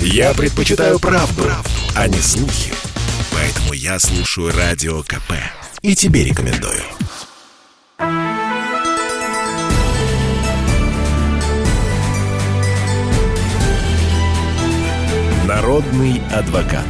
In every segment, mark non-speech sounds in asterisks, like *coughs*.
Я предпочитаю правду, правду, а не слухи. Поэтому я слушаю Радио КП. И тебе рекомендую. Народный адвокат.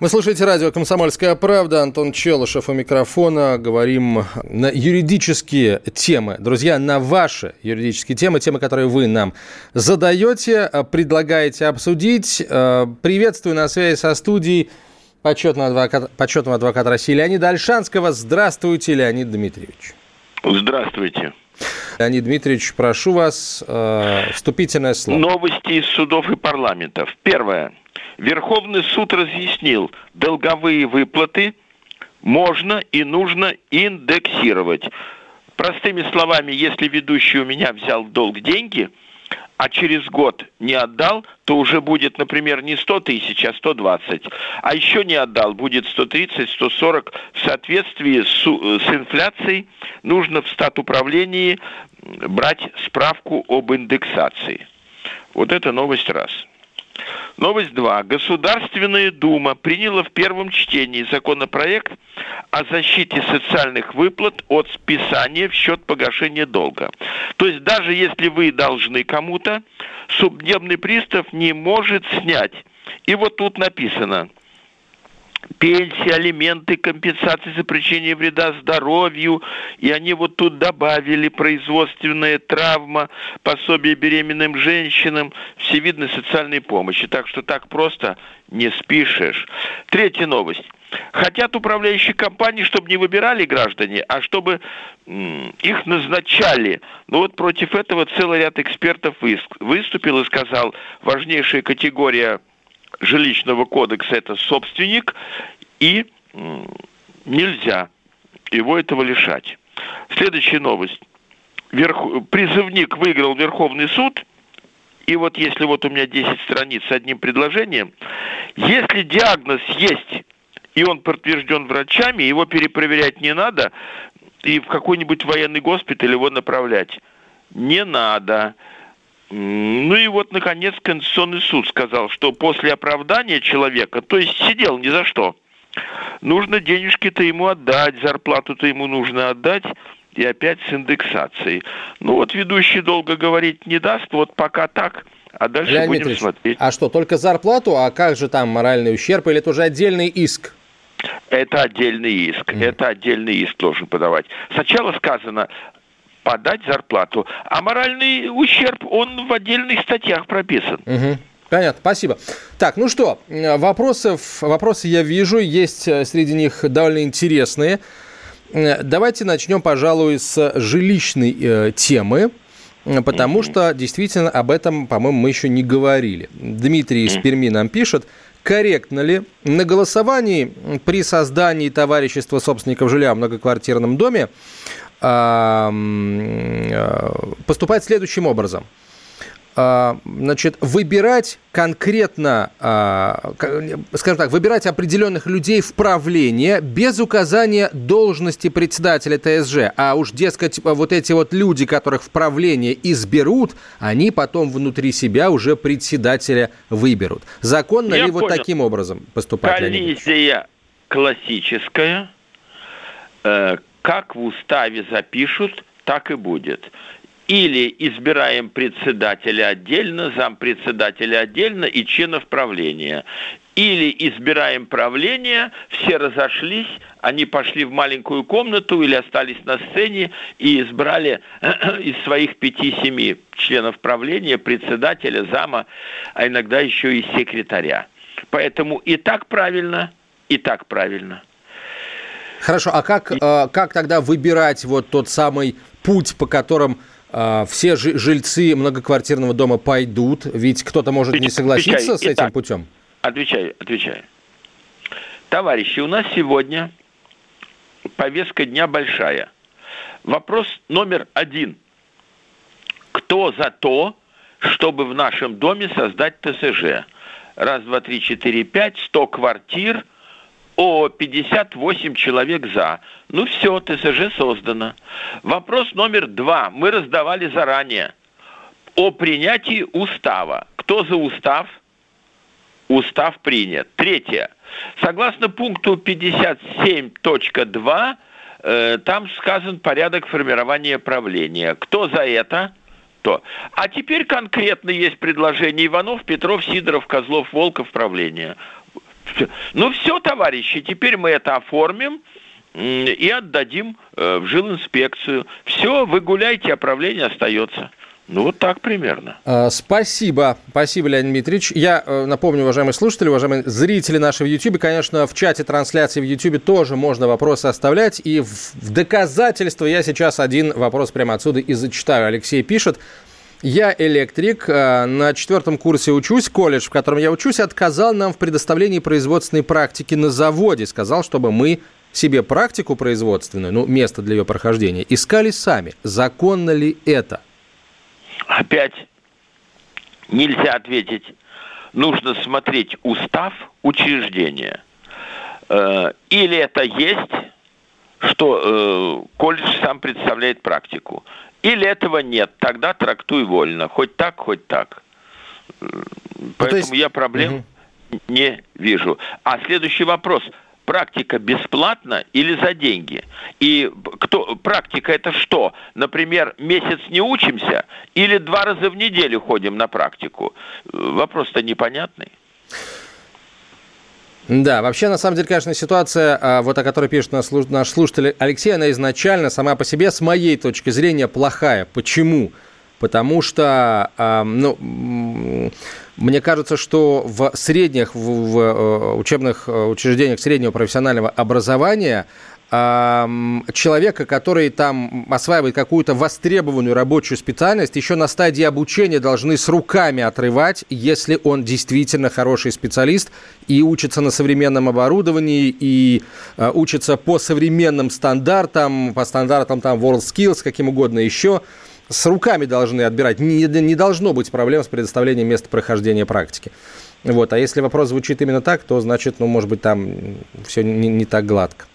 Вы слушаете радио «Комсомольская правда». Антон Челышев у микрофона. Говорим на юридические темы. Друзья, на ваши юридические темы, темы, которые вы нам задаете, предлагаете обсудить. Э, приветствую на связи со студией почетного адвоката, почетного адвоката России Леонида Альшанского. Здравствуйте, Леонид Дмитриевич. Здравствуйте. Леонид Дмитриевич, прошу вас, э, вступительное слово. Новости из судов и парламентов. Первое. Верховный суд разъяснил, долговые выплаты можно и нужно индексировать. Простыми словами, если ведущий у меня взял долг деньги, а через год не отдал, то уже будет, например, не 100 тысяч, а 120. А еще не отдал, будет 130, 140. В соответствии с, с инфляцией нужно в стат управлении брать справку об индексации. Вот это новость раз. Новость 2. Государственная Дума приняла в первом чтении законопроект о защите социальных выплат от списания в счет погашения долга. То есть даже если вы должны кому-то, судебный пристав не может снять. И вот тут написано – пенсии, алименты, компенсации за причинение вреда здоровью. И они вот тут добавили производственная травма, пособие беременным женщинам, всевидной социальной помощи. Так что так просто не спишешь. Третья новость. Хотят управляющие компании, чтобы не выбирали граждане, а чтобы их назначали. Но вот против этого целый ряд экспертов выступил и сказал, важнейшая категория жилищного кодекса это собственник, и нельзя его этого лишать. Следующая новость. Верх... Призывник выиграл Верховный суд, и вот если вот у меня 10 страниц с одним предложением, если диагноз есть, и он подтвержден врачами, его перепроверять не надо, и в какой-нибудь военный госпиталь его направлять. Не надо. Ну и вот, наконец, Конституционный суд сказал, что после оправдания человека, то есть сидел ни за что, нужно денежки-то ему отдать, зарплату-то ему нужно отдать, и опять с индексацией. Ну вот ведущий долго говорить не даст, вот пока так, а дальше Леонид будем Ильич, смотреть. А что, только зарплату, а как же там моральный ущерб, или это уже отдельный иск? Это отдельный иск, mm. это отдельный иск должен подавать. Сначала сказано, подать зарплату. А моральный ущерб, он в отдельных статьях прописан. Угу. Понятно, спасибо. Так, ну что, вопросов, вопросы я вижу, есть э, среди них довольно интересные. Э, давайте начнем, пожалуй, с жилищной э, темы, потому mm что действительно об этом, по-моему, мы еще не говорили. Дмитрий из Перми нам пишет, корректно ли на голосовании при создании товарищества собственников жилья в многоквартирном доме Э, поступать следующим образом. А, значит, выбирать конкретно, а, скажем так, выбирать определенных людей в правление без указания должности председателя ТСЖ. А уж, дескать, вот эти вот люди, которых в правление изберут, они потом внутри себя уже председателя выберут. Законно Я ли понял. вот таким образом поступать? Коллизия классическая, э, как в уставе запишут, так и будет. Или избираем председателя отдельно, зампредседателя отдельно и членов правления. Или избираем правление, все разошлись, они пошли в маленькую комнату или остались на сцене и избрали *clears throat* из своих пяти-семи членов правления председателя, зама, а иногда еще и секретаря. Поэтому и так правильно, и так правильно – Хорошо, а как, э, как тогда выбирать вот тот самый путь, по которым э, все жильцы многоквартирного дома пойдут? Ведь кто-то может не согласиться с этим путем. Отвечаю, отвечаю. Товарищи, у нас сегодня повестка дня большая. Вопрос номер один. Кто за то, чтобы в нашем доме создать ТСЖ? Раз, два, три, четыре, пять, сто квартир – О, 58 человек за. Ну все, ТСЖ создано. Вопрос номер два. Мы раздавали заранее. О принятии устава. Кто за устав? Устав принят. Третье. Согласно пункту 57.2, э, там сказан порядок формирования правления. Кто за это? То. А теперь конкретно есть предложение Иванов, Петров, Сидоров, Козлов, Волков, правление. Ну все, товарищи, теперь мы это оформим и отдадим э, в жилинспекцию. Все, вы гуляйте, а правление остается. Ну, вот так примерно. А, спасибо. Спасибо, Леонид Дмитриевич. Я э, напомню, уважаемые слушатели, уважаемые зрители нашего YouTube, конечно, в чате трансляции в YouTube тоже можно вопросы оставлять. И в доказательство я сейчас один вопрос прямо отсюда и зачитаю. Алексей пишет. Я электрик, э, на четвертом курсе учусь, колледж, в котором я учусь, отказал нам в предоставлении производственной практики на заводе. Сказал, чтобы мы себе практику производственную, ну, место для ее прохождения, искали сами. Законно ли это? опять нельзя ответить. Нужно смотреть устав учреждения. Э, или это есть, что э, колледж сам представляет практику. Или этого нет, тогда трактуй вольно. Хоть так, хоть так. Ну, поэтому есть... я проблем угу. не вижу. А следующий вопрос – практика бесплатна или за деньги? И кто, практика это что? Например, месяц не учимся или два раза в неделю ходим на практику? Вопрос-то непонятный. Да, вообще, на самом деле, конечно, ситуация, а, вот о которой пишет наш слушатель Алексей, она изначально сама по себе, с моей точки зрения, плохая. Почему? Потому что, ну, мне кажется, что в средних, в э, учебных э, учреждениях среднего профессионального образования человека, который там осваивает какую-то востребованную рабочую специальность, еще на стадии обучения должны с руками отрывать, если он действительно хороший специалист и учится на современном оборудовании, и э, учится по современным стандартам, по стандартам там WorldSkills, каким угодно еще – с руками должны отбирать. Не, не должно быть проблем с предоставлением места прохождения практики. Вот. А если вопрос звучит именно так, то значит, ну, может быть, там все не, не так гладко.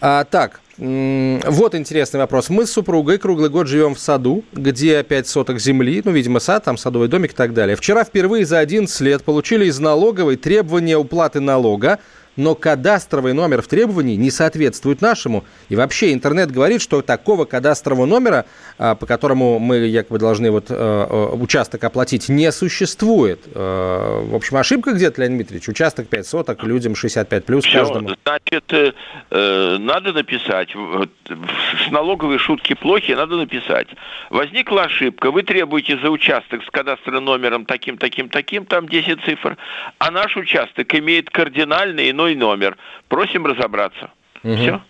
А, так, вот интересный вопрос. Мы с супругой круглый год живем в саду, где 5 соток земли, ну, видимо, сад, там садовый домик и так далее. Вчера впервые за 11 лет получили из налоговой требования уплаты налога но кадастровый номер в требовании не соответствует нашему. И вообще интернет говорит, что такого кадастрового номера, а, по которому мы якобы должны вот э, э, участок оплатить, не существует. Э, в общем, ошибка где-то, Леонид Дмитриевич? Участок 5 соток, людям 65 плюс Все, каждому. Значит, надо написать, с налоговой шутки плохи, надо написать. Возникла ошибка, вы требуете за участок с кадастровым номером таким, таким, таким, там 10 цифр, а наш участок имеет кардинальный иной номер. Просим разобраться. Угу. Все.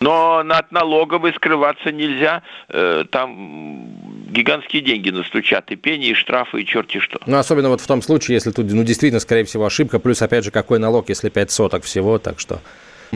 Но от налоговой скрываться нельзя. Э, там гигантские деньги настучат, и пени, и штрафы, и черти что. Ну, особенно вот в том случае, если тут, ну, действительно, скорее всего, ошибка, плюс, опять же, какой налог, если 5 соток всего, так что...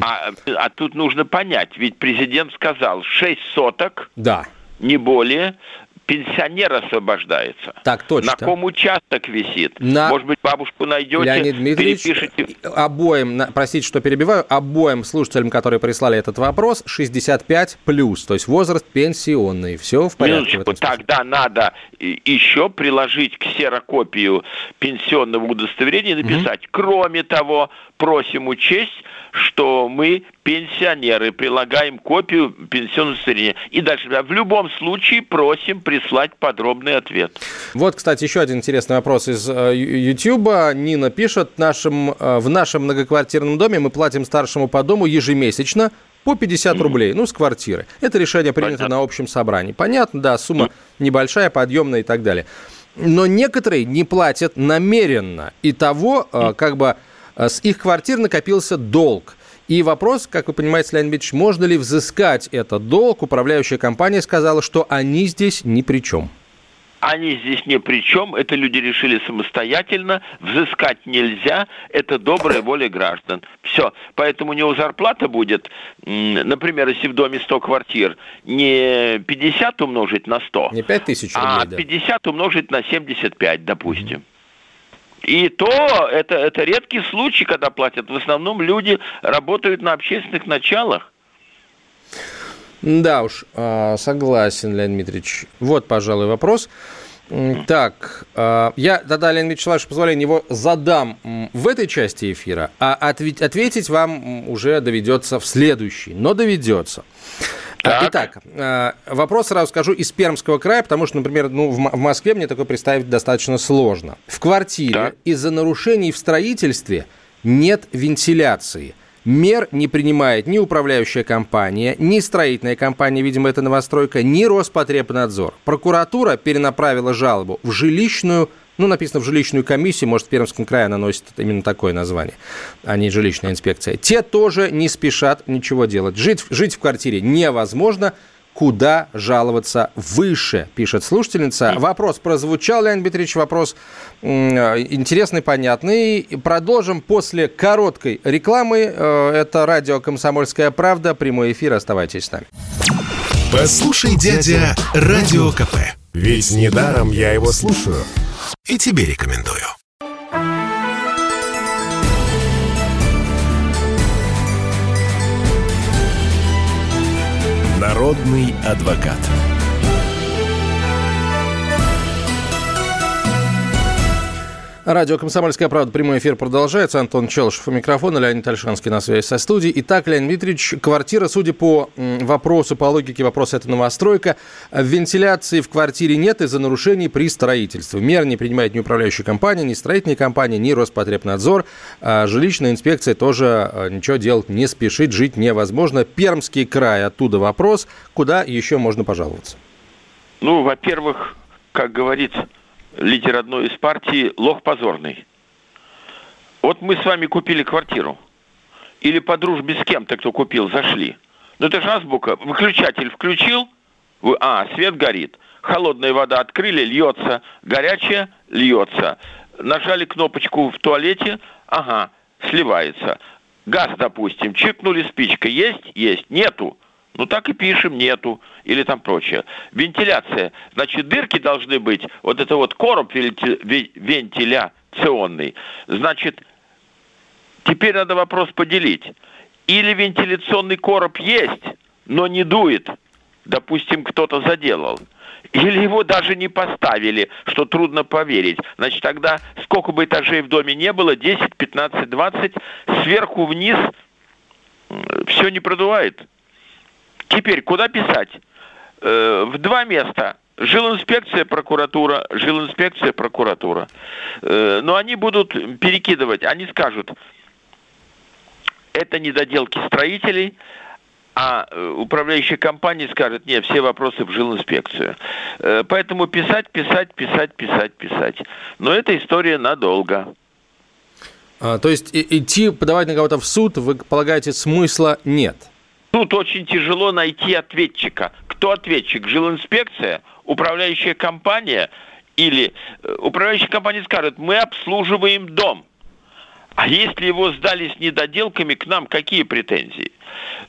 А, а тут нужно понять, ведь президент сказал 6 соток, да. не более, пенсионер освобождается. Так точно. На ком участок висит? На... Может быть, бабушку найдете, Леонид Дмитриевич, перепишите. обоим, простите, что перебиваю, обоим слушателям, которые прислали этот вопрос, 65 плюс, то есть возраст пенсионный. Все в порядке. Минуточку, в тогда надо еще приложить ксерокопию пенсионного удостоверения и написать, угу. кроме того, просим учесть, что мы пенсионеры, прилагаем копию пенсионного удостоверения. И дальше, в любом случае просим прислать подробный ответ. Вот, кстати, еще один интересный вопрос из YouTube. Э, Нина пишет, нашим, э, в нашем многоквартирном доме мы платим старшему по дому ежемесячно по 50 рублей, ну, с квартиры. Это решение принято Понятно. на общем собрании. Понятно, да, сумма небольшая, подъемная и так далее. Но некоторые не платят намеренно. И того, э, как бы с их квартир накопился долг. И вопрос, как вы понимаете, Леонид Ильич, можно ли взыскать этот долг? Управляющая компания сказала, что они здесь ни при чем. Они здесь ни при чем, это люди решили самостоятельно, взыскать нельзя, это добрая воля граждан. Все, поэтому у него зарплата будет, например, если в доме 100 квартир, не 50 умножить на 100, не 5 тысяч рублей, а 50 умножить на 75, допустим. И то это, это редкий случай, когда платят. В основном люди работают на общественных началах. Да уж, а, согласен, Леонид Дмитриевич. Вот, пожалуй, вопрос. Так, а, я тогда, Леонид Вячеславович, с позволения его задам в этой части эфира, а ответить вам уже доведется в следующей, но доведется. Так. Итак, а, вопрос сразу скажу из Пермского края, потому что, например, ну, в Москве мне такое представить достаточно сложно. В квартире из-за нарушений в строительстве нет вентиляции – Мер не принимает ни управляющая компания, ни строительная компания, видимо, это новостройка, ни Роспотребнадзор. Прокуратура перенаправила жалобу в жилищную ну, написано в жилищную комиссию, может, в Пермском крае она носит именно такое название, а не жилищная инспекция. Те тоже не спешат ничего делать. Жить, жить в квартире невозможно, куда жаловаться выше, пишет слушательница. Вопрос прозвучал, Леонид Дмитриевич, вопрос интересный, понятный. Продолжим после короткой рекламы. Э, это радио «Комсомольская правда», прямой эфир, оставайтесь с нами. Послушай, дядя, Радио КП. Ведь недаром я его слушаю. И тебе рекомендую. Народный адвокат. Радио «Комсомольская правда». Прямой эфир продолжается. Антон Челышев у микрофона, Леонид Альшанский на связи со студией. Итак, Леонид Дмитриевич, квартира, судя по вопросу, по логике вопроса, это новостройка. Вентиляции в квартире нет из-за нарушений при строительстве. Мер не принимает ни управляющая компания, ни строительная компания, ни Роспотребнадзор. А жилищная инспекция тоже а, ничего делать не спешит, жить невозможно. Пермский край, оттуда вопрос, куда еще можно пожаловаться? Ну, во-первых, как говорится, лидер одной из партий, лох позорный. Вот мы с вами купили квартиру. Или по дружбе с кем-то, кто купил, зашли. Ну это же азбука. Выключатель включил, вы, а, свет горит. Холодная вода открыли, льется. Горячая, льется. Нажали кнопочку в туалете, ага, сливается. Газ, допустим, чикнули спичкой. Есть? Есть. Нету. Ну так и пишем, нету. Или там прочее. Вентиляция. Значит, дырки должны быть, вот это вот короб вентиляционный. Значит, теперь надо вопрос поделить. Или вентиляционный короб есть, но не дует. Допустим, кто-то заделал. Или его даже не поставили, что трудно поверить. Значит, тогда сколько бы этажей в доме не было, 10, 15, 20, сверху вниз все не продувает. Теперь, куда писать? Э, в два места. Жилинспекция, прокуратура, жилинспекция, прокуратура. Э, но они будут перекидывать, они скажут, это недоделки строителей, а э, управляющая компания скажет, нет, все вопросы в жилинспекцию. Поэтому писать, писать, писать, писать, писать. Но эта история надолго. А, то есть идти подавать на кого-то в суд, вы полагаете, смысла нет? Тут очень тяжело найти ответчика. Кто ответчик? Жилинспекция, управляющая компания или э, управляющая компания скажет, мы обслуживаем дом. А если его сдали с недоделками, к нам какие претензии?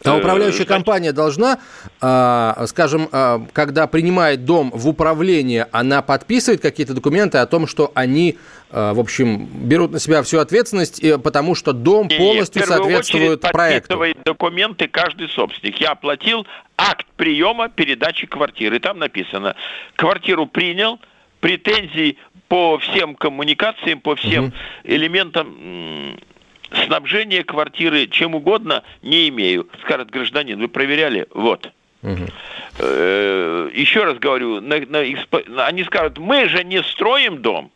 А управляющая Значит... компания должна, а, скажем, а, когда принимает дом в управление, она подписывает какие-то документы о том, что они, в общем, берут на себя всю ответственность, потому что дом полностью Нет, соответствует проекту. подписывает документы каждый собственник. Я оплатил акт приема передачи квартиры. Там написано, квартиру принял, претензий по всем коммуникациям, по всем угу. элементам снабжения квартиры чем угодно не имею. Скажет гражданин, вы проверяли? Вот. Угу. Еще раз говорю, на, на, они скажут, мы же не строим дом.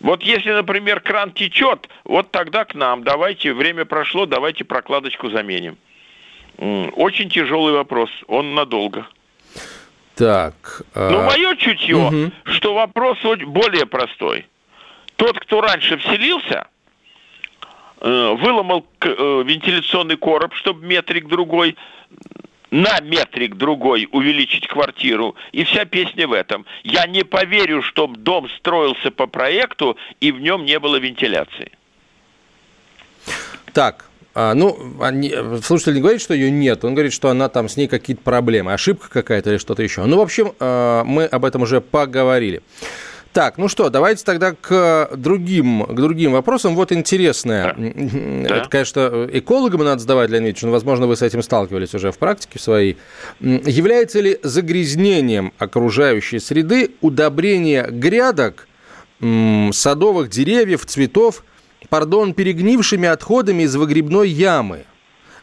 Вот если, например, кран течет, вот тогда к нам, давайте, время прошло, давайте прокладочку заменим. Очень тяжелый вопрос, он надолго. Так. А... Ну, мое чутье, угу. что вопрос более простой. Тот, кто раньше вселился, э, выломал э, вентиляционный короб, чтобы метрик другой на метрик другой увеличить квартиру. И вся песня в этом. Я не поверю, чтобы дом строился по проекту, и в нем не было вентиляции. Так, а, ну, они, слушатель не говорит, что ее нет, он говорит, что она там с ней какие-то проблемы, ошибка какая-то или что-то еще. Ну, в общем, а, мы об этом уже поговорили. Так, ну что, давайте тогда к другим, к другим вопросам. Вот интересное. Да. Это, конечно, экологам надо задавать, Леонид Ильич, но, возможно, вы с этим сталкивались уже в практике своей. Является ли загрязнением окружающей среды удобрение грядок, садовых деревьев, цветов, пардон, перегнившими отходами из выгребной ямы –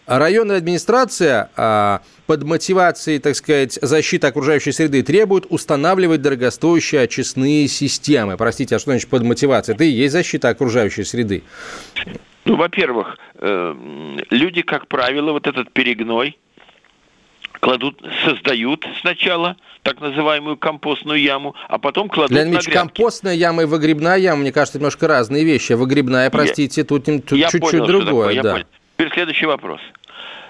Районная администрация а, под мотивацией, так сказать, защиты окружающей среды требует устанавливать дорогостоящие очистные системы. Простите, а что значит под мотивацией? Это и есть защита окружающей среды. Ну, во-первых, э, люди, как правило, вот этот перегной кладут, создают сначала так называемую компостную яму, а потом кладут Леонид Ильич, на компостная яма и выгребная яма, мне кажется, немножко разные вещи. Выгребная, простите, я, тут, тут чуть-чуть другое. Да. Теперь следующий вопрос.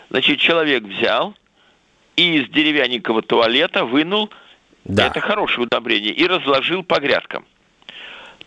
Значит, человек взял и из деревянненького туалета вынул, да. это хорошее удобрение, и разложил по грядкам.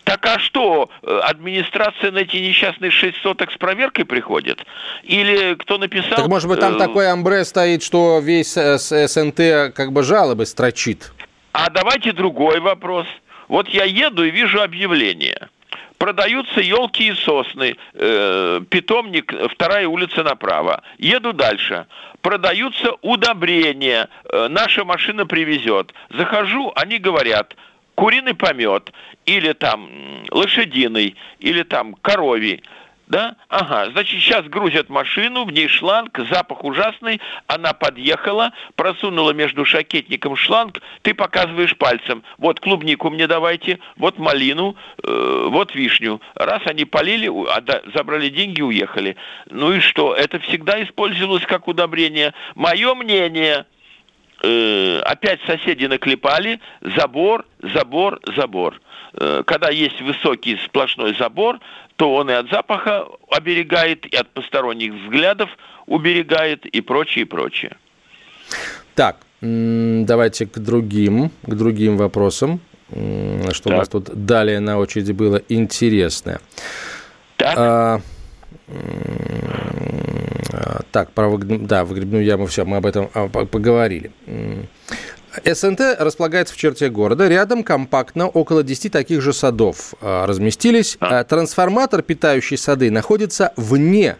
Так а что, э, администрация на эти несчастные шесть соток с проверкой приходит? Или кто написал... Так может быть там э... такой амбре стоит, что весь СНТ как бы жалобы строчит? А давайте другой вопрос. Вот я еду и вижу объявление продаются елки и сосны, э, питомник, вторая улица направо. Еду дальше. Продаются удобрения, э, наша машина привезет. Захожу, они говорят, куриный помет, или там лошадиный, или там коровий да? Ага, значит, сейчас грузят машину, в ней шланг, запах ужасный, она подъехала, просунула между шакетником шланг, ты показываешь пальцем, вот клубнику мне давайте, вот малину, э, вот вишню. Раз они полили, забрали деньги, уехали. Ну и что? Это всегда использовалось как удобрение. Мое мнение, э, опять соседи наклепали, забор, забор, забор. Э, когда есть высокий сплошной забор, то он и от запаха оберегает, и от посторонних взглядов уберегает, и прочее, и прочее. Так, давайте к другим, к другим вопросам. Что так. у нас тут далее на очереди было интересное. Так. А, так, про да, выгребную яму, все, мы об этом а, поговорили. СНТ располагается в черте города. Рядом компактно около 10 таких же садов а, разместились. А. Трансформатор, питающий сады, находится вне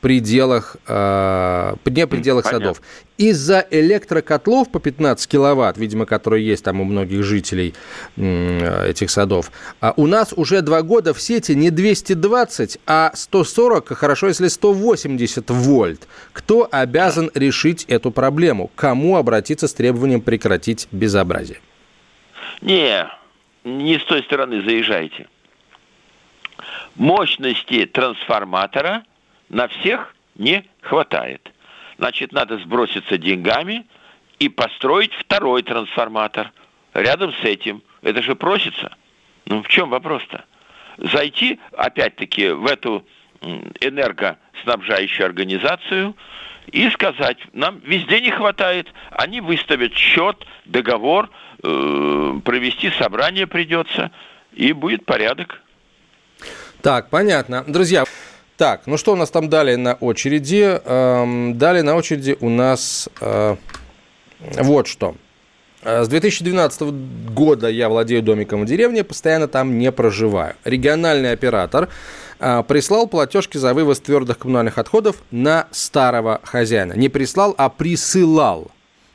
пределах, э, не пределах Понятно. садов. Из-за электрокотлов по 15 киловатт, видимо, которые есть там у многих жителей э, этих садов, а у нас уже два года в сети не 220, а 140, хорошо, если 180 вольт. Кто обязан решить эту проблему? Кому обратиться с требованием прекратить безобразие? Не, не с той стороны заезжайте. Мощности трансформатора – на всех не хватает. Значит, надо сброситься деньгами и построить второй трансформатор рядом с этим. Это же просится. Ну, в чем вопрос-то? Зайти, опять-таки, в эту энергоснабжающую организацию и сказать, нам везде не хватает, они выставят счет, договор, э, провести собрание придется, и будет порядок. Так, понятно. Друзья, так, ну что у нас там далее на очереди? Эм, далее на очереди у нас э, вот что. Э, с 2012 года я владею домиком в деревне, постоянно там не проживаю. Региональный оператор э, прислал платежки за вывоз твердых коммунальных отходов на старого хозяина. Не прислал, а присылал.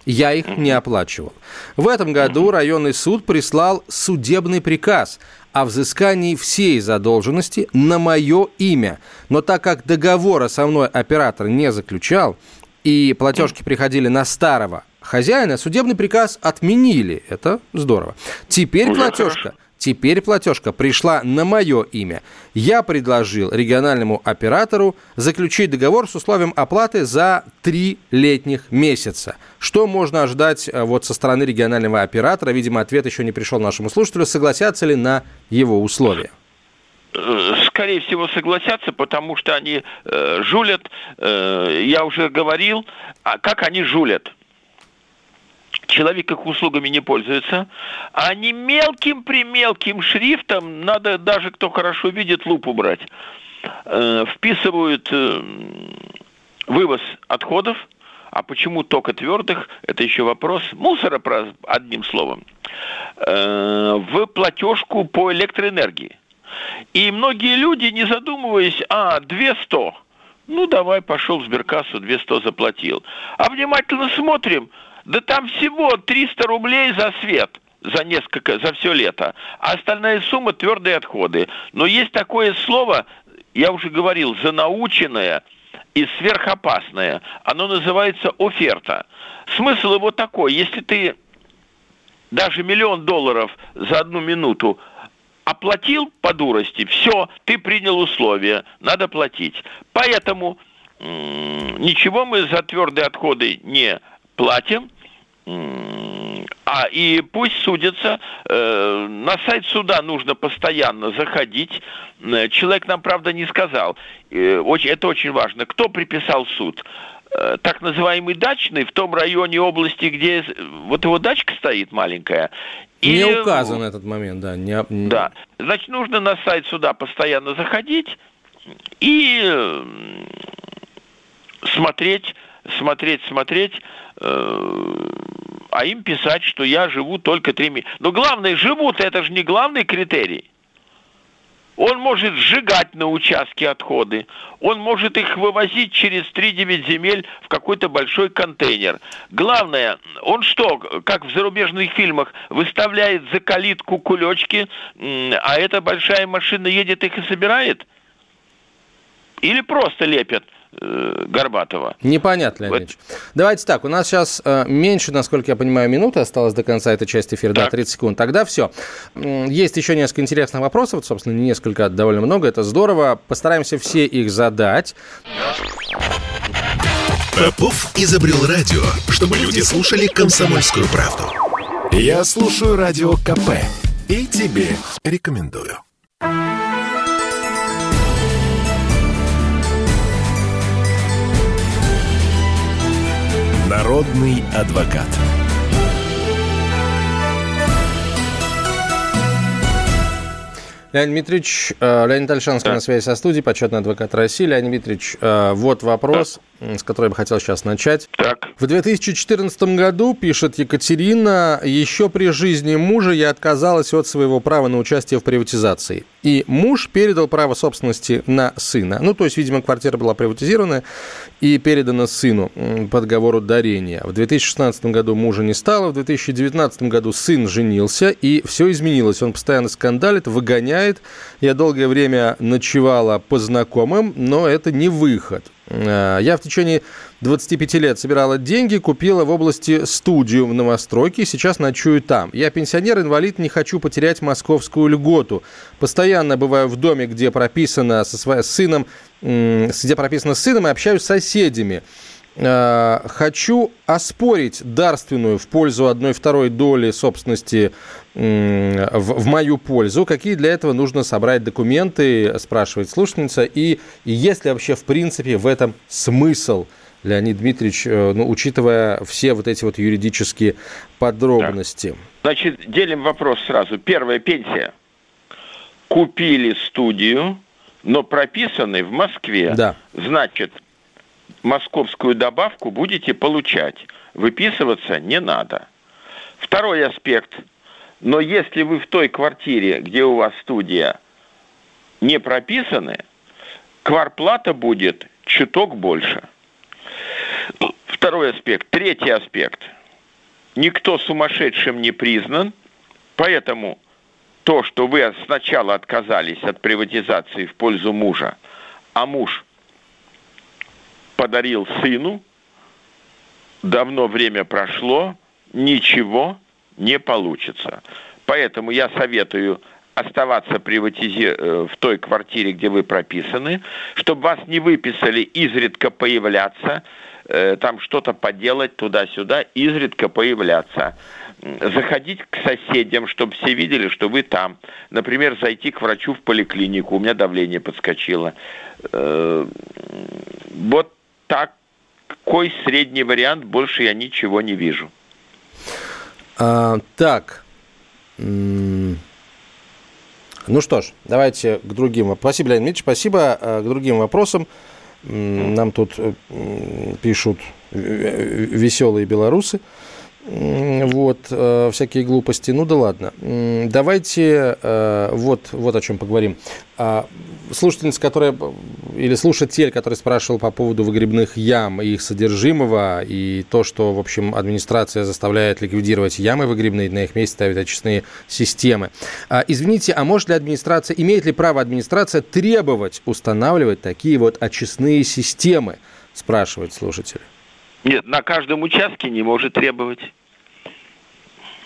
Я их не оплачивал. В этом году районный суд прислал судебный приказ о взыскании всей задолженности на мое имя. Но так как договора со мной оператор не заключал, и платежки приходили на старого хозяина, судебный приказ отменили. Это здорово. Теперь платежка Теперь платежка пришла на мое имя. Я предложил региональному оператору заключить договор с условием оплаты за три летних месяца. Что можно ожидать э, вот со стороны регионального оператора? Видимо, ответ еще не пришел нашему слушателю. Согласятся ли на его условия? Скорее всего, согласятся, потому что они э, жулят. Э, я уже говорил, а как они жулят? Человек их услугами не пользуется, а они мелким при мелким шрифтом, надо даже кто хорошо видит лупу брать, э, вписывают э, вывоз отходов, а почему только твердых, это еще вопрос мусора, одним словом. э, в платежку по электроэнергии. И многие люди, не задумываясь, а, 200, ну давай, пошел в сберкассу, 200 заплатил. А внимательно смотрим, да там всего 300 рублей за свет – за несколько, за все лето, а остальная сумма твердые отходы. Но есть такое слово, я уже говорил, занаученное и сверхопасное. Оно называется оферта. Смысл его такой, если ты даже миллион долларов за одну минуту оплатил по дурости, все, ты принял условия, надо платить. Поэтому ничего мы за твердые отходы не платим, а, и пусть судятся. Э, на сайт суда нужно постоянно заходить. Э, человек нам, правда, не сказал. Э, это очень важно. Кто приписал суд? так называемый дачный в том районе области, где вот его дачка стоит маленькая. И, не указан этот момент, да. Не... Да. Значит, нужно на сайт суда постоянно заходить и смотреть, смотреть, смотреть а им писать, что я живу только три месяца. Но главное, живут, это же не главный критерий. Он может сжигать на участке отходы, он может их вывозить через 3-9 земель в какой-то большой контейнер. Главное, он что, как в зарубежных фильмах, выставляет за калитку кулечки, а эта большая машина едет их и собирает? Или просто лепят? Э, Горбатова. Непонятно, Леонид вот. Давайте так, у нас сейчас э, меньше, насколько я понимаю, минуты осталось до конца этой части эфира, так. да, 30 секунд. Тогда все. Есть еще несколько интересных вопросов, вот, собственно, не несколько, довольно много, это здорово. Постараемся все их задать. Попов изобрел радио, чтобы люди слушали комсомольскую правду. Я слушаю радио КП и тебе рекомендую. Народный адвокат. Леонид Дмитриевич, э, Леонид Альшанский да. на связи со студией, почетный адвокат России. Леонид Дмитриевич, э, вот вопрос, да. с которого я бы хотел сейчас начать. Так. В 2014 году, пишет Екатерина, еще при жизни мужа я отказалась от своего права на участие в приватизации. И муж передал право собственности на сына. Ну, то есть, видимо, квартира была приватизирована и передана сыну по договору дарения. В 2016 году мужа не стало, в 2019 году сын женился, и все изменилось. Он постоянно скандалит, выгоняет. Я долгое время ночевала по знакомым, но это не выход. Э, я в течение 25 лет собирала деньги, купила в области студию в новостройке, сейчас ночую там. Я пенсионер-инвалид, не хочу потерять московскую льготу. Постоянно бываю в доме, где прописано со своим сыном, где прописано с сыном и общаюсь с соседями. Э, хочу оспорить дарственную в пользу одной второй доли собственности в, в мою пользу. Какие для этого нужно собрать документы, спрашивает слушательница. И, и есть ли вообще в принципе в этом смысл? Леонид Дмитриевич, э, ну, учитывая все вот эти вот юридические подробности. Да. Значит, делим вопрос сразу. Первая пенсия. Купили студию, но прописаны в Москве. Да. Значит, московскую добавку будете получать. Выписываться не надо. Второй аспект. Но если вы в той квартире, где у вас студия, не прописаны, кварплата будет чуток больше. Второй аспект. Третий аспект. Никто сумасшедшим не признан, поэтому то, что вы сначала отказались от приватизации в пользу мужа, а муж подарил сыну, давно время прошло, ничего не получится. Поэтому я советую оставаться приватизи... Э, в той квартире, где вы прописаны, чтобы вас не выписали изредка появляться, э, там что-то поделать туда-сюда, изредка появляться. Заходить к соседям, чтобы все видели, что вы там. Например, зайти к врачу в поликлинику, у меня давление подскочило. Э, вот такой средний вариант, больше я ничего не вижу. А, так. Ну что ж, давайте к другим. Спасибо, Леонид Ильич, спасибо. А, к другим вопросам. Нам тут пишут веселые белорусы. Вот, э, всякие глупости. Ну да ладно. Давайте э, вот, вот о чем поговорим. А, слушательница, которая, или слушатель, который спрашивал по поводу выгребных ям и их содержимого, и то, что, в общем, администрация заставляет ликвидировать ямы выгребные, на их месте ставит очистные системы. А, извините, а может ли администрация, имеет ли право администрация требовать устанавливать такие вот очистные системы, спрашивает слушатель. Нет, на каждом участке не может требовать.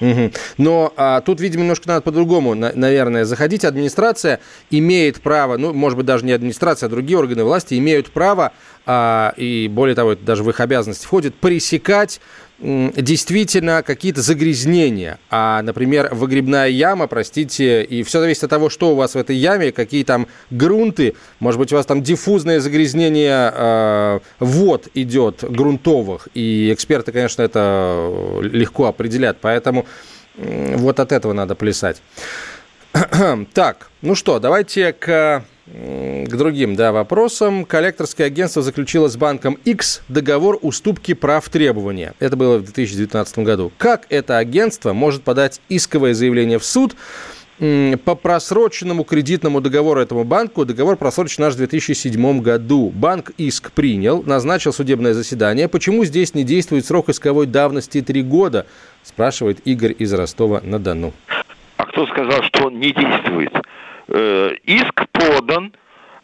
Угу. Но а, тут, видимо, немножко надо по-другому, на, наверное, заходить. Администрация имеет право, ну, может быть, даже не администрация, а другие органы власти имеют право, а, и более того, это даже в их обязанности входит, пресекать действительно какие-то загрязнения. А, например, выгребная яма, простите, и все зависит от того, что у вас в этой яме, какие там грунты. Может быть, у вас там диффузное загрязнение э, вод идет грунтовых. И эксперты, конечно, это легко определят. Поэтому э, вот от этого надо плясать. *clears throat* так, ну что, давайте к к другим да, вопросам. Коллекторское агентство заключило с банком X договор уступки прав требования. Это было в 2019 году. Как это агентство может подать исковое заявление в суд? По просроченному кредитному договору этому банку, договор просрочен аж в 2007 году. Банк иск принял, назначил судебное заседание. Почему здесь не действует срок исковой давности три года? Спрашивает Игорь из Ростова-на-Дону. А кто сказал, что он не действует? Э, иск подан,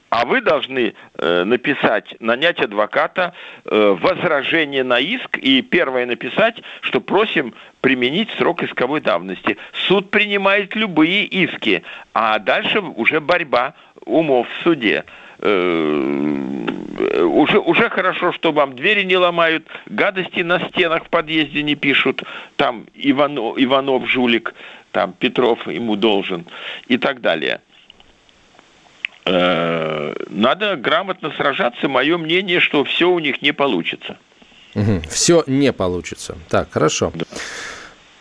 а вы должны э, написать, нанять адвоката, э, возражение на иск и первое написать, что просим применить срок исковой давности. Суд принимает любые иски, а дальше уже борьба умов в суде. Уже, уже хорошо, что вам двери не ломают, гадости на стенах в подъезде не пишут, там Иванов, Иванов жулик, там Петров ему должен и так далее. Э, надо грамотно сражаться. Мое мнение, что все у них не получится. Угу. Все не получится. Так, хорошо. Да.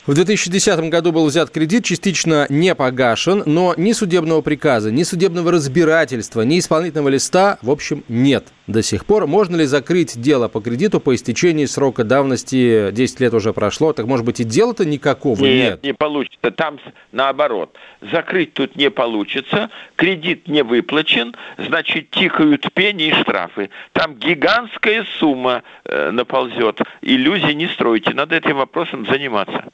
В 2010 году был взят кредит, частично не погашен, но ни судебного приказа, ни судебного разбирательства, ни исполнительного листа, в общем, нет до сих пор. Можно ли закрыть дело по кредиту по истечении срока давности? 10 лет уже прошло, так может быть и дела-то никакого нет? Нет, не получится. Там наоборот. Закрыть тут не получится, кредит не выплачен, значит, тикают пени и штрафы. Там гигантская сумма э, наползет. Иллюзий не стройте, надо этим вопросом заниматься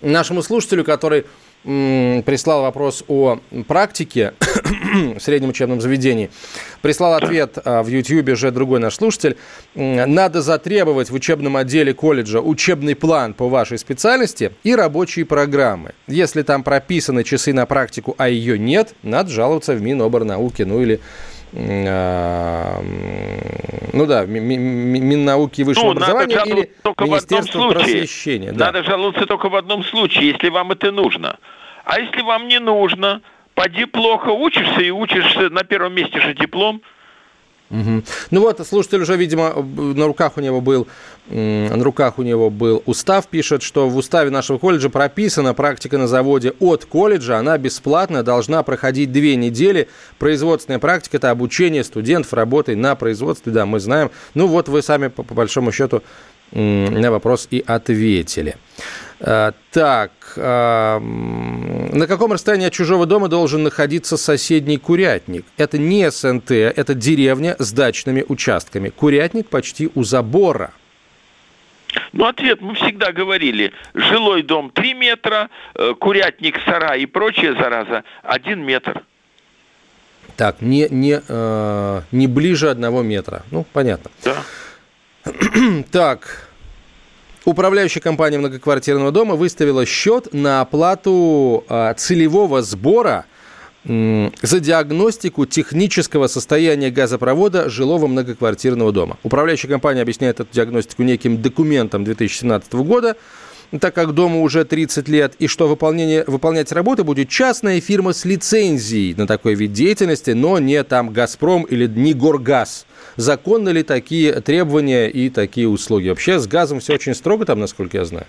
нашему слушателю, который прислал вопрос о практике *coughs* в среднем учебном заведении. Прислал ответ а, в YouTube же другой наш слушатель. Надо затребовать в учебном отделе колледжа учебный план по вашей специальности и рабочие программы. Если там прописаны часы на практику, а ее нет, надо жаловаться в Миноборнауки, ну или ну да, Миннауки и высшего ну, образования или Министерство просвещения. Да. Надо жаловаться только в одном случае, если вам это нужно. А если вам не нужно, поди плохо учишься и учишься на первом месте же диплом – Угу. Ну вот, слушатель уже, видимо, на руках у него был, на руках у него был устав, пишет, что в уставе нашего колледжа прописана практика на заводе от колледжа, она бесплатная, должна проходить две недели. Производственная практика – это обучение студентов работой на производстве, да, мы знаем. Ну вот вы сами, по, по большому счету, на вопрос и ответили. А, так, а, на каком расстоянии от чужого дома должен находиться соседний курятник? Это не СНТ, это деревня с дачными участками. Курятник почти у забора. Ну, ответ мы всегда говорили. Жилой дом 3 метра, э, курятник, сарай и прочая зараза 1 метр. Так, не, не, э, не ближе одного метра. Ну, понятно. Да. *clears throat* так, Управляющая компания многоквартирного дома выставила счет на оплату а, целевого сбора за диагностику технического состояния газопровода жилого многоквартирного дома. Управляющая компания объясняет эту диагностику неким документом 2017 года, так как дому уже 30 лет, и что выполнение, выполнять работы будет частная фирма с лицензией на такой вид деятельности, но не там «Газпром» или не «Горгаз». Законны ли такие требования и такие услуги? Вообще с газом все очень строго там, насколько я знаю.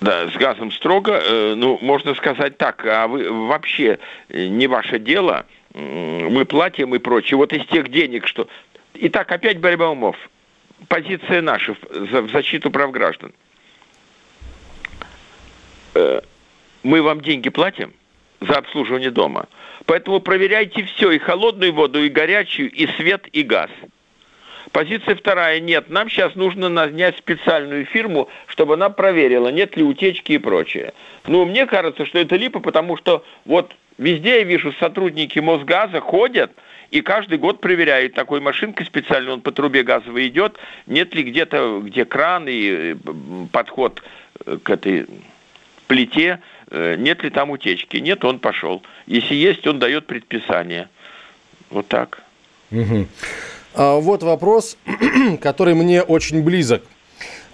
Да, с газом строго. Э, ну, можно сказать так, а вы вообще э, не ваше дело, мы платим и прочее. Вот из тех денег, что... Итак, опять борьба умов. Позиция наша в защиту прав граждан. э, мы вам деньги платим за обслуживание дома. Поэтому проверяйте все, и холодную воду, и горячую, и свет, и газ. Позиция вторая. Нет, нам сейчас нужно нанять специальную фирму, чтобы она проверила, нет ли утечки и прочее. Ну, мне кажется, что это липа, потому что вот везде я вижу сотрудники Мосгаза ходят – и каждый год проверяют такой машинкой специально, он по трубе газовой идет, нет ли где-то, где кран и э, подход э, к этой плите, э, нет ли там утечки. Нет, он пошел. Если есть, он дает предписание. Вот так. Угу. А вот вопрос, *clears throat* который мне очень близок.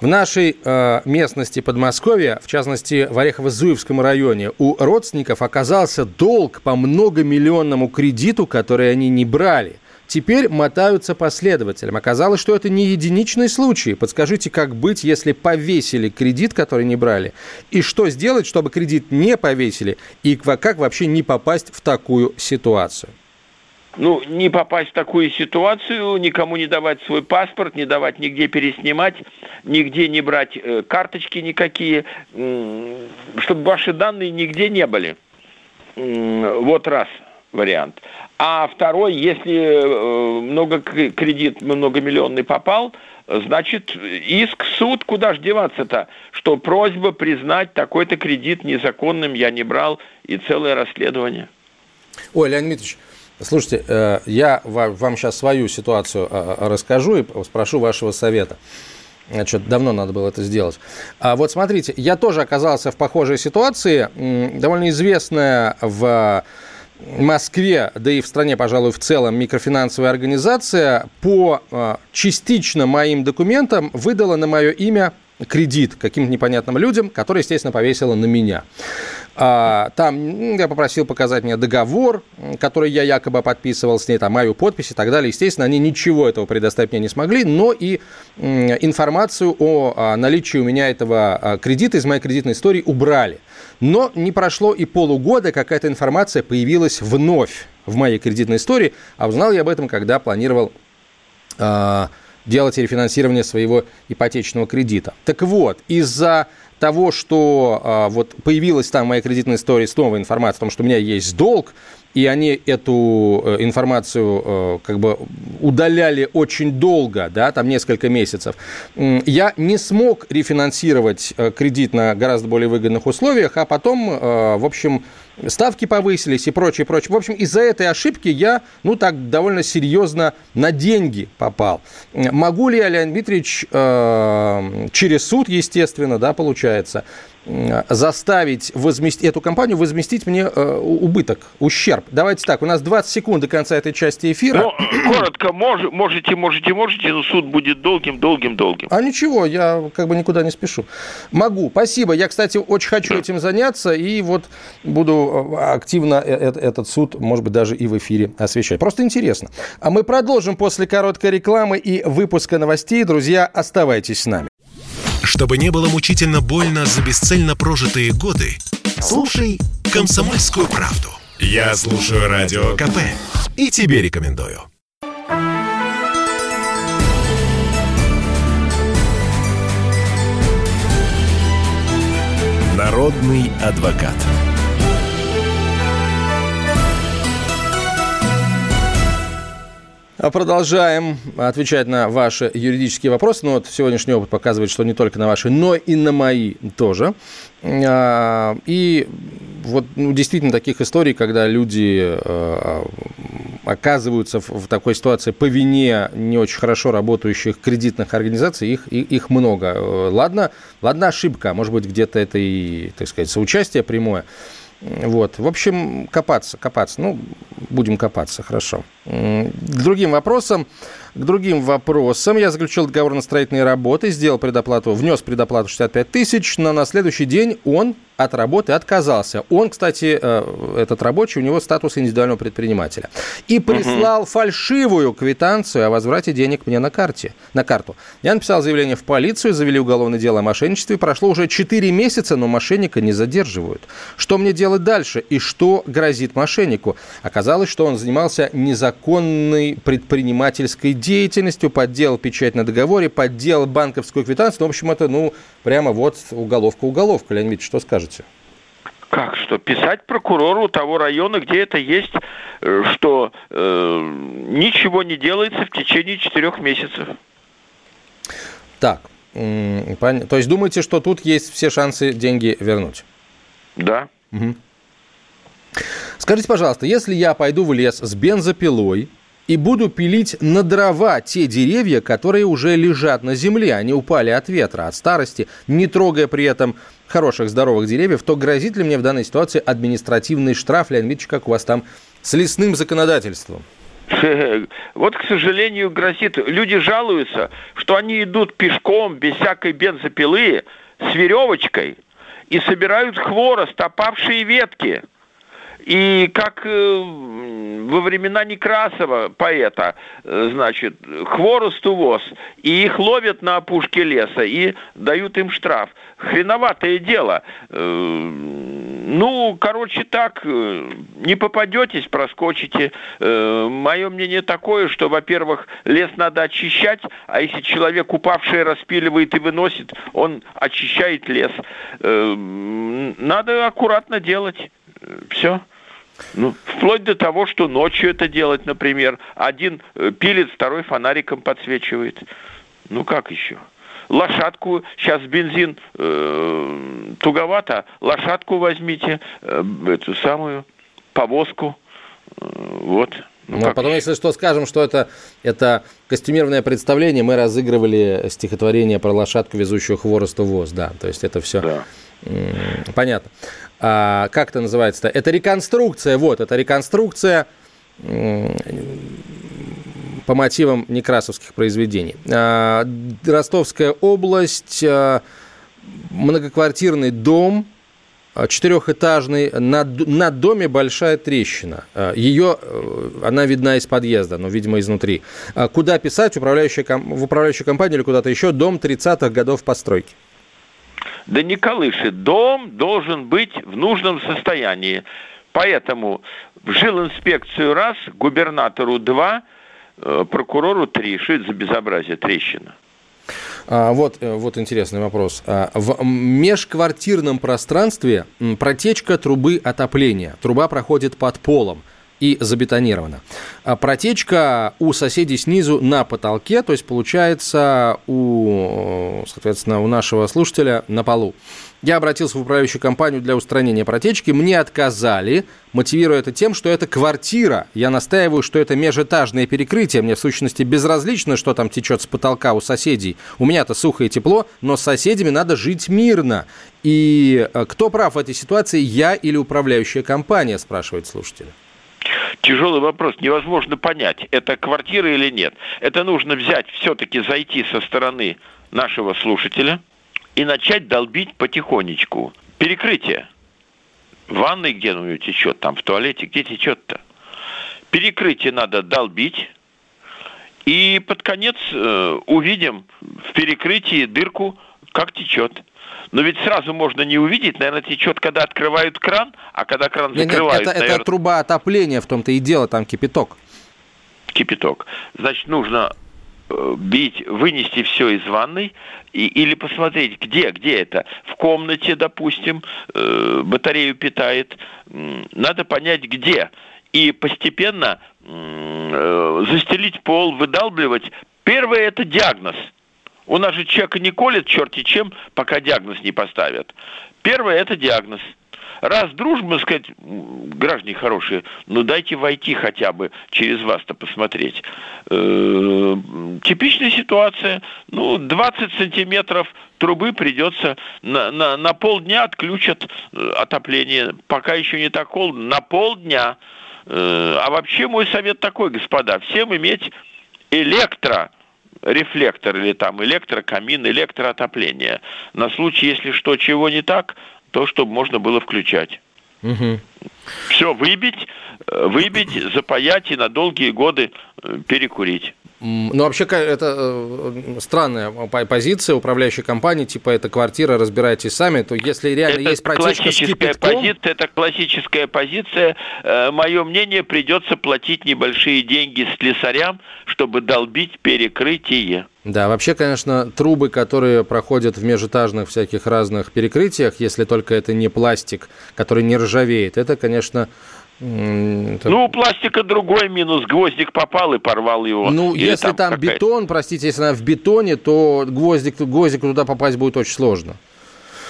В нашей э, местности Подмосковья, в частности в Орехово-Зуевском районе, у родственников оказался долг по многомиллионному кредиту, который они не брали. Теперь мотаются последователям. Оказалось, что это не единичный случай. Подскажите, как быть, если повесили кредит, который не брали? И что сделать, чтобы кредит не повесили? И как вообще не попасть в такую ситуацию? Ну, не попасть в такую ситуацию, никому не давать свой паспорт, не давать нигде переснимать, нигде не брать э, карточки никакие, чтобы ваши данные нигде не были. Вот раз вариант. А второй, если э, много кредит многомиллионный попал, значит, иск, суд, куда же деваться-то? Что просьба признать такой-то кредит незаконным я не брал, и целое расследование. Ой, Леонид Дмитриевич, Слушайте, э, я вам сейчас свою ситуацию э, э, расскажу и спрошу вашего совета. Значит, давно надо было это сделать. А вот смотрите, я тоже оказался в похожей ситуации. Довольно известная в Москве, да и в стране, пожалуй, в целом, микрофинансовая организация по частично моим документам выдала на мое имя кредит каким-то непонятным людям, который, естественно, повесила на меня. А, там я попросил показать мне договор, который я якобы подписывал с ней, там мою подпись и так далее. Естественно, они ничего этого предоставить мне не смогли, но и информацию о а, наличии у меня этого а, кредита из моей кредитной истории убрали. Но не прошло и полугода, как эта информация появилась вновь в моей кредитной истории, а узнал я об этом, когда планировал делать рефинансирование своего ипотечного кредита. Так вот, из-за того, что а, вот появилась там в моей кредитной истории снова информация о том, что у меня есть долг, и они эту э, информацию э, как бы удаляли очень долго, да, там несколько месяцев, я не смог рефинансировать э, кредит на гораздо более выгодных условиях, а потом, в общем, ставки повысились и прочее, прочее. В общем, из-за этой ошибки я, ну, так довольно серьезно на деньги попал. Могу ли я, Леонид Дмитриевич, э, через суд, естественно, да, получается, заставить возместить, эту компанию возместить мне э, убыток, ущерб. Давайте так, у нас 20 секунд до конца этой части эфира. Ну, *clears throat* коротко, мож, можете, можете, можете, но суд будет долгим, долгим, долгим. А ничего, я как бы никуда не спешу. Могу, спасибо. Я, кстати, очень хочу этим заняться, и вот буду э, активно э, э, этот суд, может быть, даже и в эфире освещать. Просто интересно. А мы продолжим после короткой рекламы и выпуска новостей. Друзья, оставайтесь с нами. Чтобы не было мучительно больно за бесцельно прожитые годы, слушай «Комсомольскую правду». Я слушаю Радио КП и тебе рекомендую. Народный адвокат. Продолжаем отвечать на ваши юридические вопросы. Но вот сегодняшний опыт показывает, что не только на ваши, но и на мои тоже. А, и вот ну, действительно таких историй, когда люди а, оказываются в такой ситуации по вине не очень хорошо работающих кредитных организаций, их, их много. Ладно, ладно ошибка, может быть, где-то это и, так сказать, соучастие прямое. Вот. В общем, копаться, копаться. Ну, будем копаться, хорошо. Другим вопросам. К другим вопросам. Я заключил договор на строительные работы, сделал предоплату, внес предоплату 65 тысяч, но на следующий день он от работы отказался. Он, кстати, э, этот рабочий, у него статус индивидуального предпринимателя. И прислал угу. фальшивую квитанцию о возврате денег мне на карте, на карту. Я написал заявление в полицию, завели уголовное дело о мошенничестве. Прошло уже 4 месяца, но мошенника не задерживают. Что мне делать дальше и что грозит мошеннику? Оказалось, что он занимался незаконной предпринимательской деятельностью, подделал печать на договоре, подделал банковскую квитанцию. Ну, в общем, это, ну, прямо вот уголовка-уголовка. Леонид Ильич, что скажете? Как что? Писать прокурору того района, где это есть, э, что э, ничего не делается в течение четырех месяцев. Так, то есть думаете, что тут есть все шансы деньги вернуть? Да. Угу. Скажите, пожалуйста, если я пойду в лес с бензопилой и буду пилить на дрова те деревья, которые уже лежат на земле, они упали от ветра, от старости, не трогая при этом хороших, здоровых деревьев, то грозит ли мне в данной ситуации административный штраф, Леонид Ильич, как у вас там с лесным законодательством? *laughs* Вот, к сожалению, грозит. Люди жалуются, что они идут пешком, без всякой бензопилы, с веревочкой, и собирают хворост, опавшие ветки. И как э, во времена Некрасова, поэта, э, значит, хворост увоз, и их ловят на опушке леса и дают им штраф. Хреноватое дело. Э, ну, короче, так, не попадетесь, проскочите. Мое мнение такое, что, во-первых, лес надо очищать, а если человек упавший распиливает и выносит, он очищает лес. Надо аккуратно делать. Все. Ну, вплоть до того, что ночью это делать, например. Один э, пилит, второй фонариком подсвечивает. Ну, как еще? Лошадку, сейчас бензин э, туговато, лошадку возьмите, э, эту самую повозку. Э, вот. Ну, ну а потом, если что, скажем, что это, это костюмированное представление, мы разыгрывали стихотворение про лошадку, везущую хворосту воз, да, то есть это все да. Понятно а, как это называется-то? Это реконструкция, вот, это реконструкция по мотивам некрасовских произведений. А, Ростовская область, а, многоквартирный дом, а, четырехэтажный, над, над доме большая трещина. А, Ее, э, она видна из подъезда, но, видимо, изнутри. А, куда писать? Управляющая, в управляющую компанию или куда-то еще? Дом 30-х годов постройки да не колышет. Дом должен быть в нужном состоянии. Поэтому в жилинспекцию раз, губернатору два, э, прокурору три. Что это за безобразие, трещина? А, вот, э, вот интересный вопрос. А, в межквартирном пространстве протечка трубы отопления. Труба проходит под полом и забетонировано. А протечка у соседей снизу на потолке, то есть получается у, соответственно, у нашего слушателя на полу. Я обратился в управляющую компанию для устранения протечки. Мне отказали, мотивируя это тем, что это квартира. Я настаиваю, что это межэтажное перекрытие. Мне в сущности безразлично, что там течет с потолка у соседей. У меня-то сухо и тепло, но с соседями надо жить мирно. И э, кто прав в этой ситуации, я или управляющая компания, спрашивает слушатель тяжелый вопрос, невозможно понять, это квартира или нет. Это нужно взять, все-таки зайти со стороны нашего слушателя и начать долбить потихонечку. Перекрытие. В ванной где ну течет, там в туалете, где течет-то? Перекрытие надо долбить, и под конец э, увидим в перекрытии дырку, как течет. Но ведь сразу можно не увидеть, наверное, течет, когда открывают кран, а когда кран нет, закрывают... Нет, это, наверное... это труба отопления, в том-то и дело, там кипяток. Кипяток. Значит, нужно э, бить, вынести все из ванной и, или посмотреть, где, где это. В комнате, допустим, э, батарею питает. Надо понять, где. И постепенно э, застелить пол, выдалбливать. Первое – это диагноз – у нас же человека не колет черти чем, пока диагноз не поставят. Первое – это диагноз. Раз дружба, сказать, граждане хорошие, ну дайте войти хотя бы через вас-то посмотреть. Э-э- типичная ситуация. Ну, 20 сантиметров трубы придется на, на, на полдня отключат э, отопление. Пока еще не так холодно. На полдня. Э-э- а вообще мой совет такой, господа, всем иметь электро рефлектор или там электрокамин, электроотопление. На случай, если что, чего не так, то, чтобы можно было включать. Угу. Все выбить, выбить, запаять и на долгие годы э, перекурить. Ну, вообще, это э, странная позиция управляющей компании, типа, это квартира, разбирайтесь сами, то если реально это есть протечка с кипятком... Позиция, это классическая позиция. Э, Мое мнение, придется платить небольшие деньги слесарям, чтобы долбить перекрытие. Да, вообще, конечно, трубы, которые проходят в межэтажных всяких разных перекрытиях, если только это не пластик, который не ржавеет, это, конечно, это... Ну, у пластика другой минус. Гвоздик попал и порвал его. Ну, Или если там, там бетон, простите, если она в бетоне, то гвоздик, гвоздику туда попасть будет очень сложно.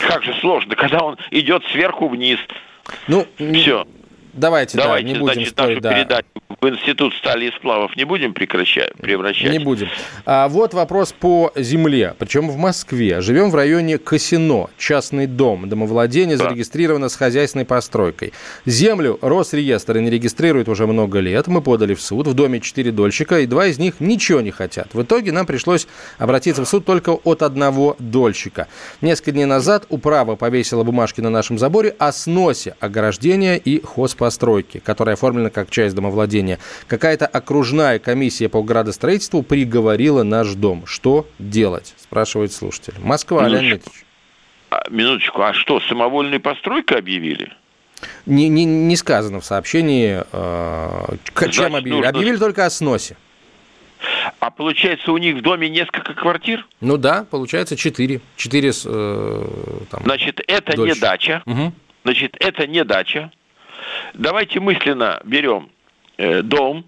Как же сложно, когда он идет сверху вниз. Ну, все. Давайте, Давайте, да, не будем значит, стоить, нашу да. передачу в Институт стали и сплавов не будем прекращать, превращать? Не будем. А вот вопрос по земле. Причем в Москве. Живем в районе Косино. Частный дом. Домовладение да. зарегистрировано с хозяйственной постройкой. Землю Росреестр не регистрирует уже много лет. Мы подали в суд. В доме 4 дольщика, и два из них ничего не хотят. В итоге нам пришлось обратиться в суд только от одного дольщика. Несколько дней назад управа повесила бумажки на нашем заборе о сносе ограждения и хозпостройки, которая оформлена как часть домовладения. Какая-то окружная комиссия по градостроительству приговорила наш дом. Что делать? Спрашивает слушатель. Москва. Леонид. А, минуточку, а что, самовольной постройкой объявили? Не, не, не сказано в сообщении, э, Значит, чем объявили. Нужно... Объявили только о сносе. А получается, у них в доме несколько квартир? Ну да, получается четыре. Четыре э, там, Значит, это дольше. не дача. Угу. Значит, это не дача. Давайте мысленно берем Э, дом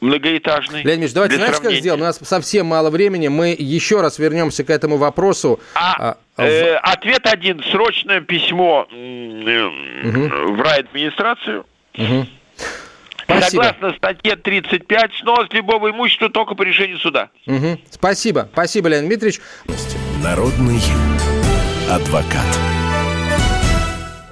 многоэтажный. Леонид Ильич, давайте знаешь, сравнения. как сделаем? У нас совсем мало времени. Мы еще раз вернемся к этому вопросу. А, а, э, в... Ответ один. Срочное письмо угу. в райадминистрацию. Угу. Спасибо. Согласно статье 35, снос любого имущества только по решению суда. Угу. Спасибо. Спасибо, Леонид Дмитриевич. Народный адвокат.